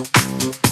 Música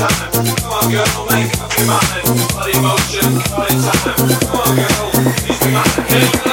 time. Come on, girl, make up your mind. Body motion, party time. Come on, girl, please be mine.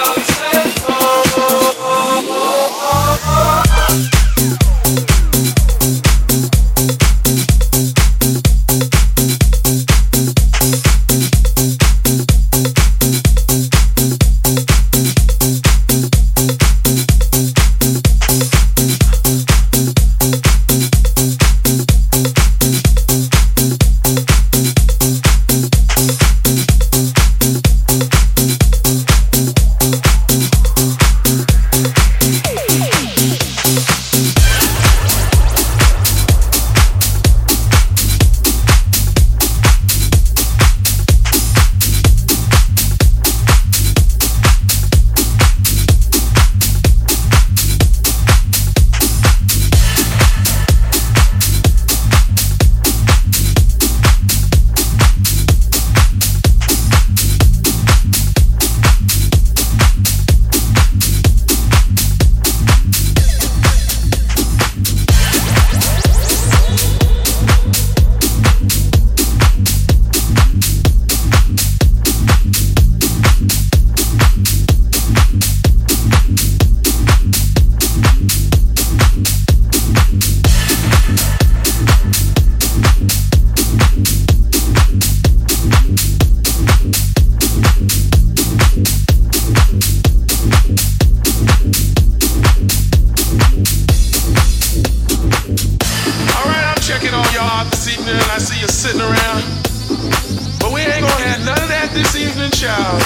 This evening, child.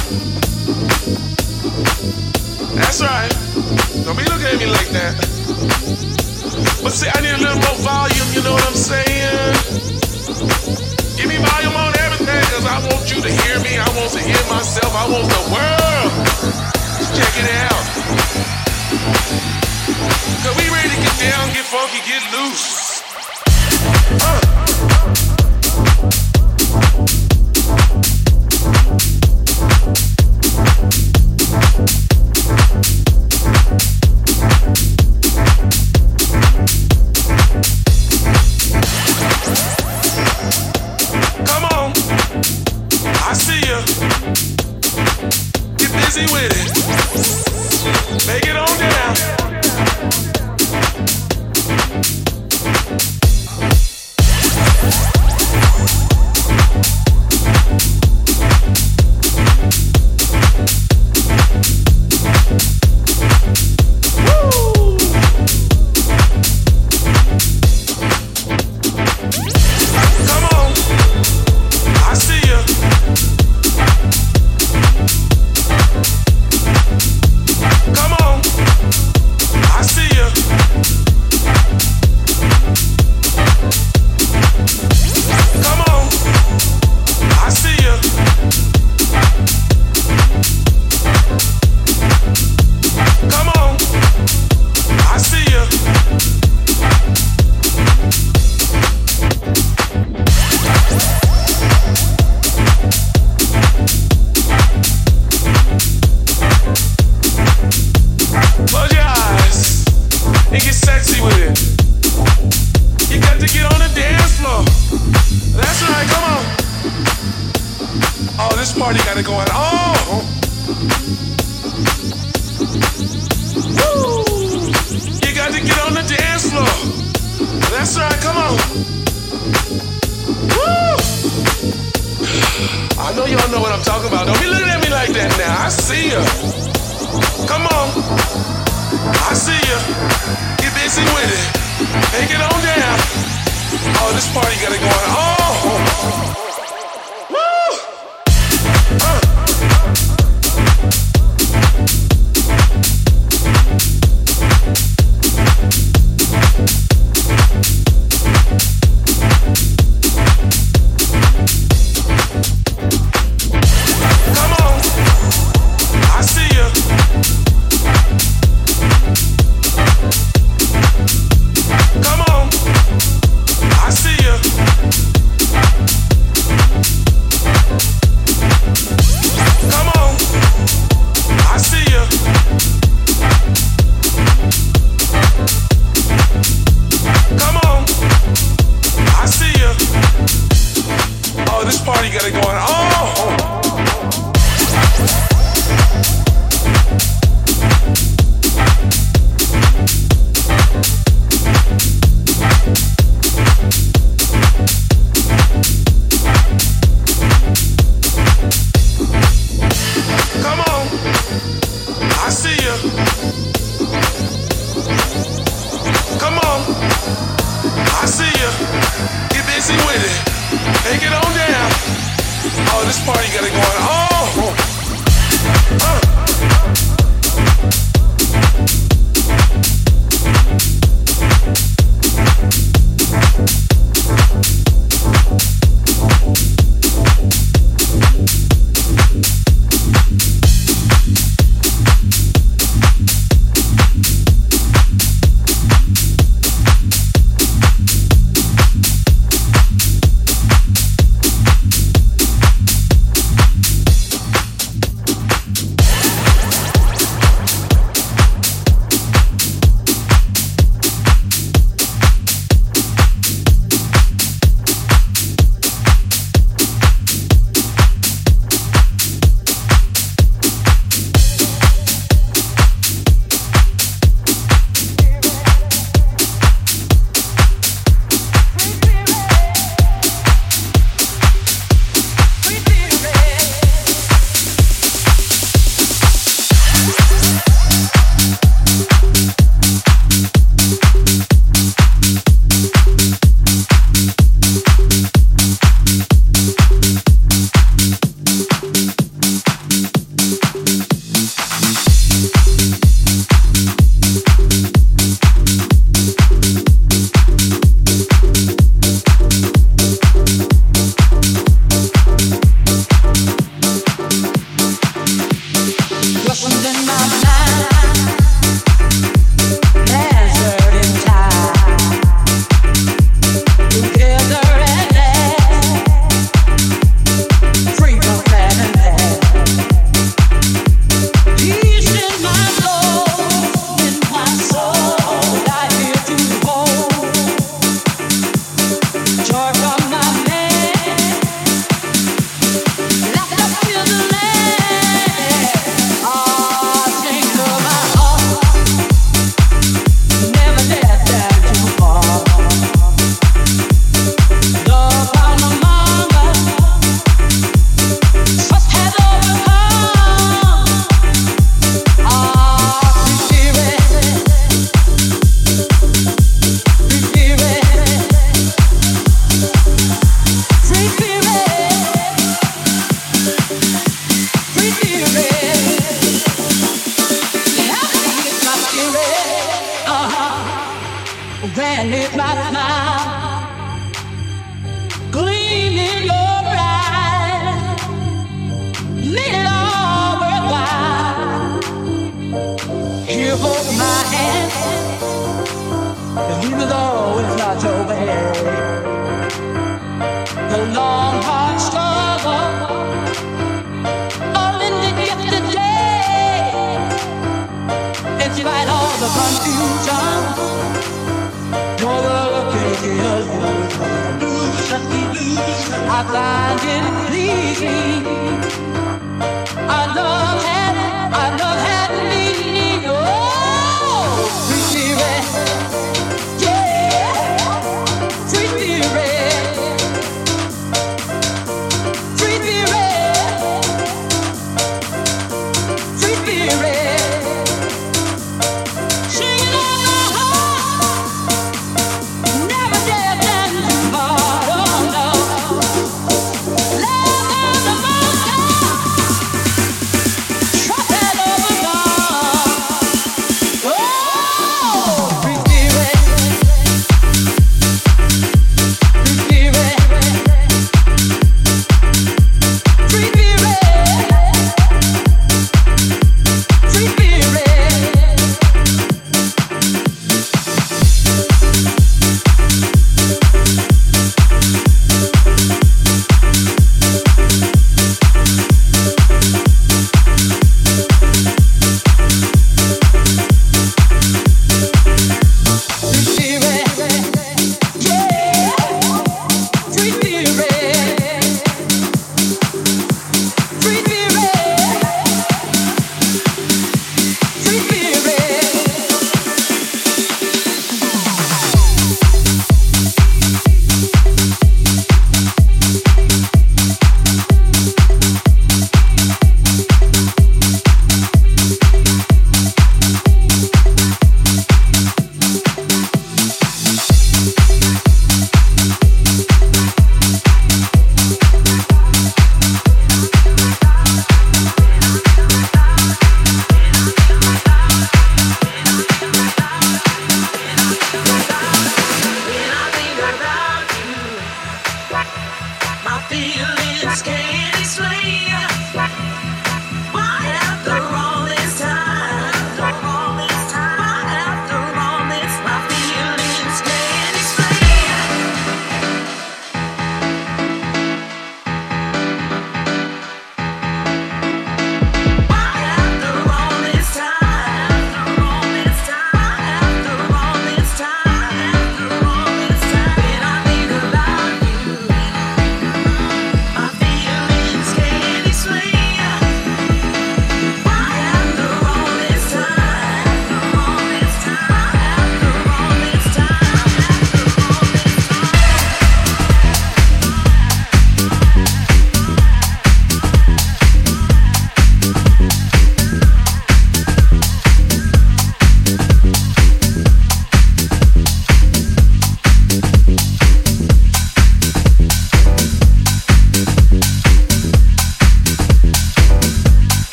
That's right. Don't be looking at me like that. But see, I need a little more volume, you know what I'm saying? Give me volume on everything, cause I want you to hear me. I want to hear myself. I want the world check it out. Cause we ready to get down, get funky, get loose. Come this party got it going on. Woo! You got to get on the dance floor. That's right, come on. Woo! I know y'all know what I'm talking about. Don't be looking at me like that now. I see ya. Come on. I see ya. Get busy with it. Take it on down. Oh, this party got it going on.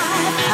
high.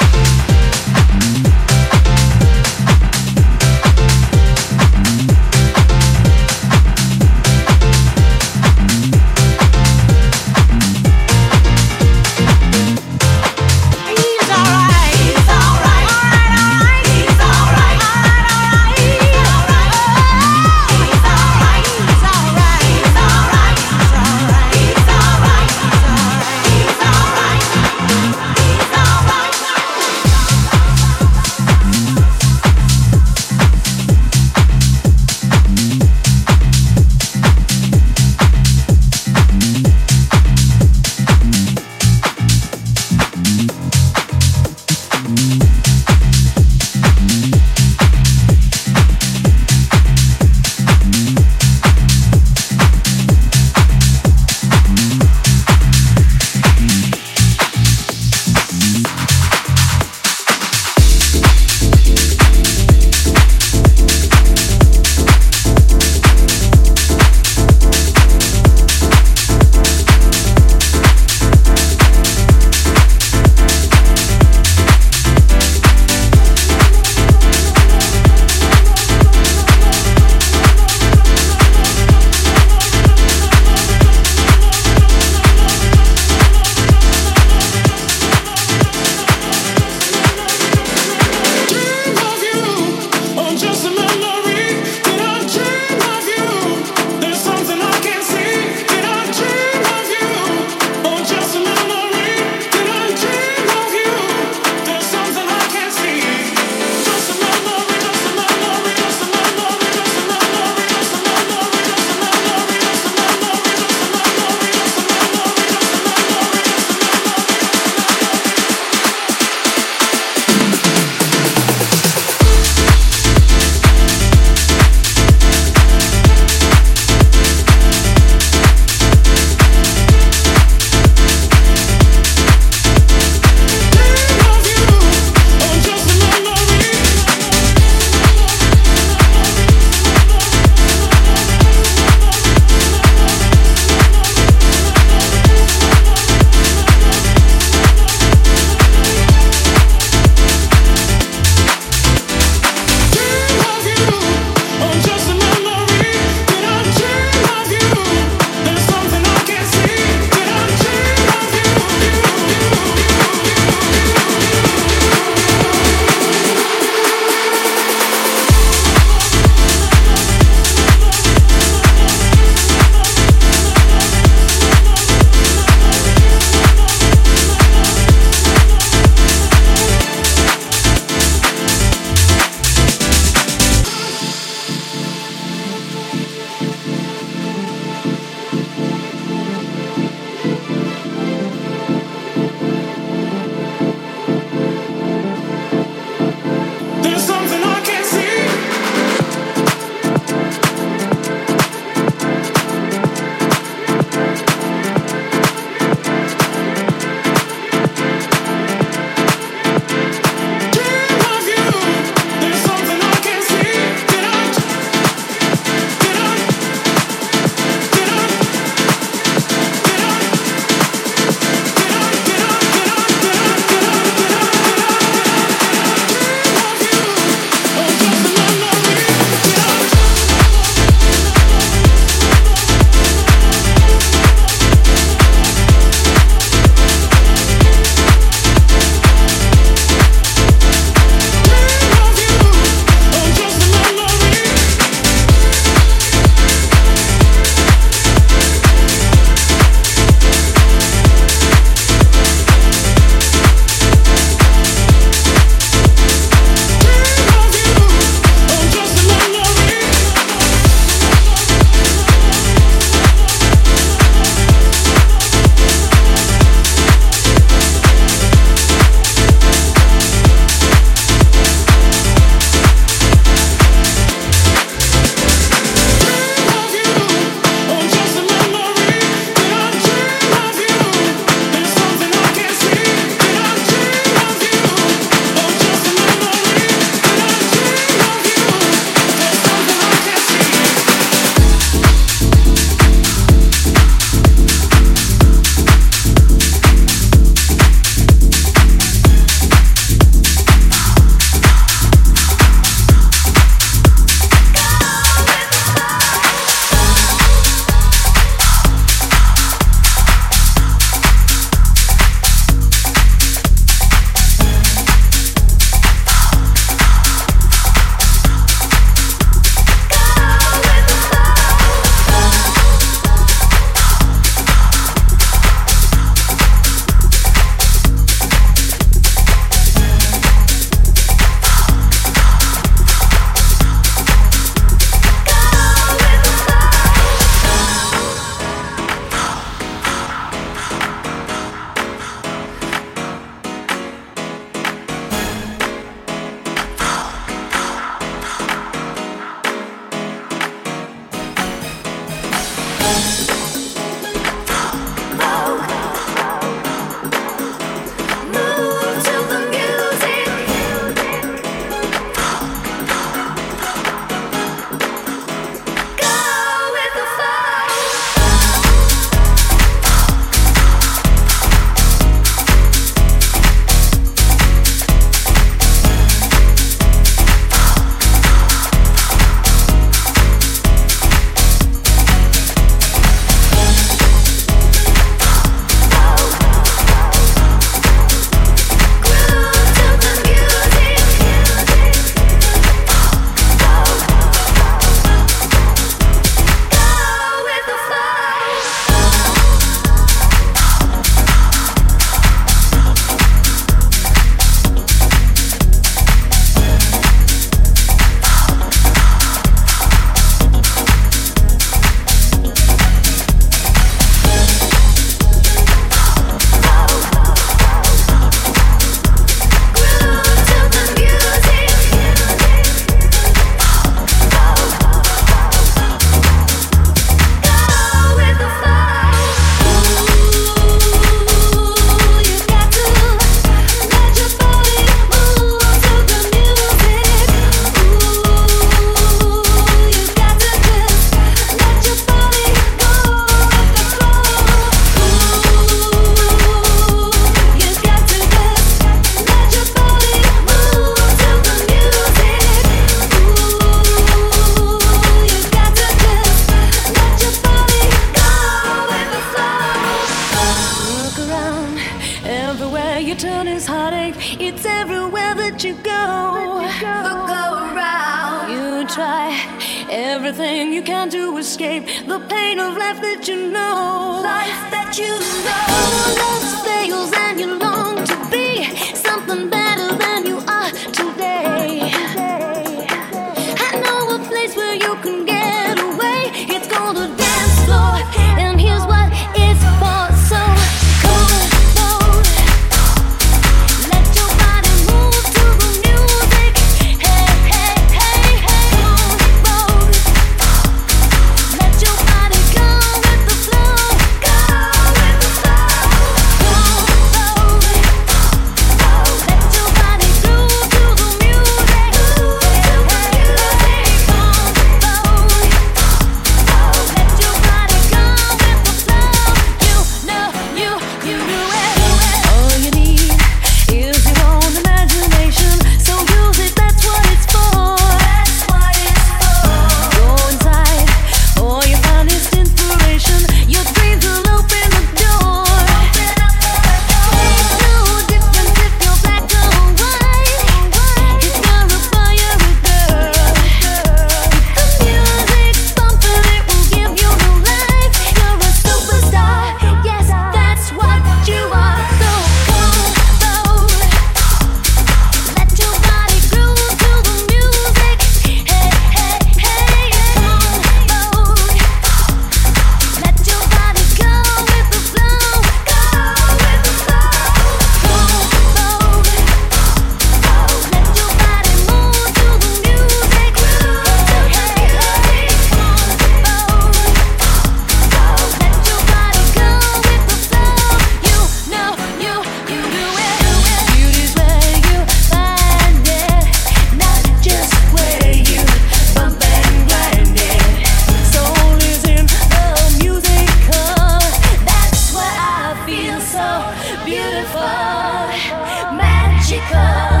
beautiful, magical.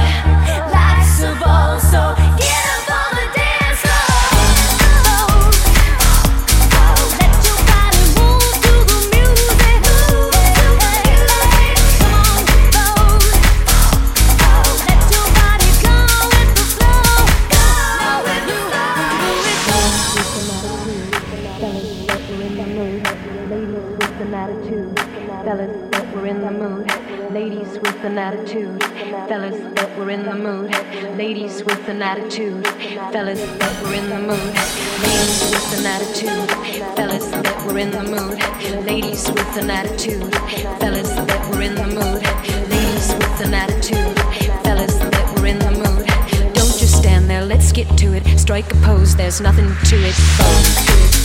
Life's of all. so. an attitude, fellas that we're in the mood. Ladies with an attitude, fellas that we're in the mood. Ladies with an attitude, fellas that we're in the mood. Ladies with an attitude, fellas that we're in the mood. Don't just stand there, let's get to it. Strike a pose, there's nothing to it. Boom.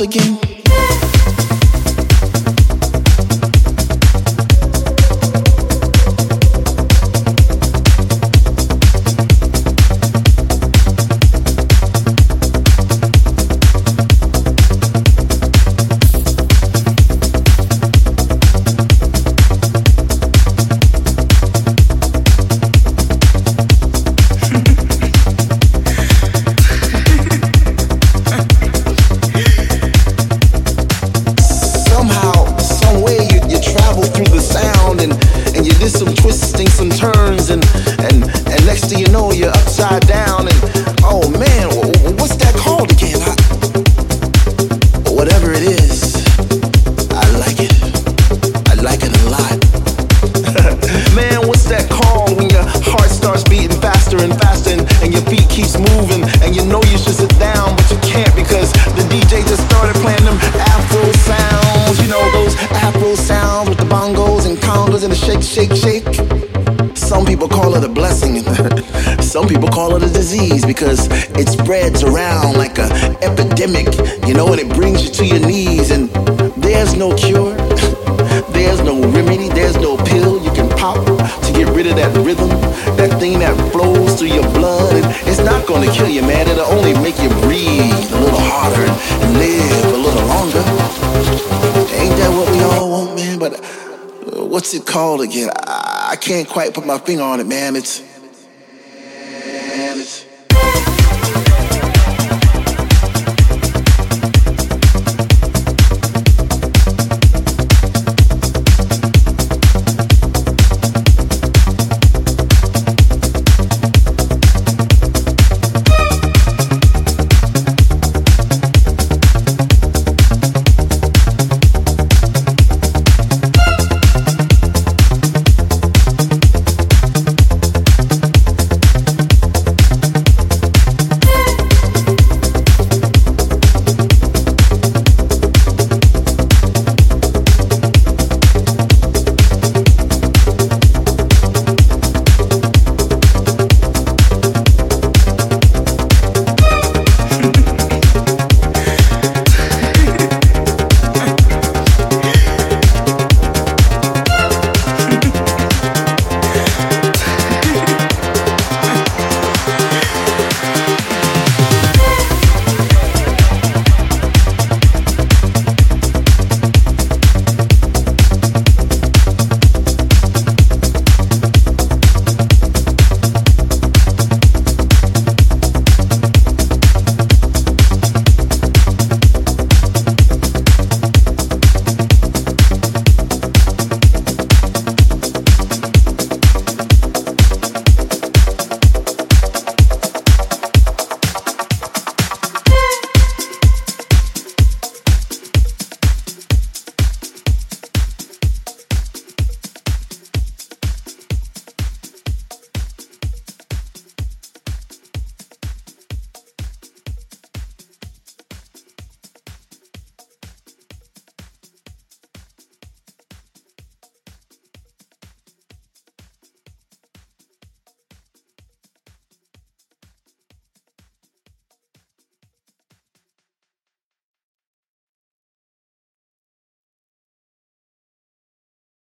Again? Quite put my finger on it, man. It's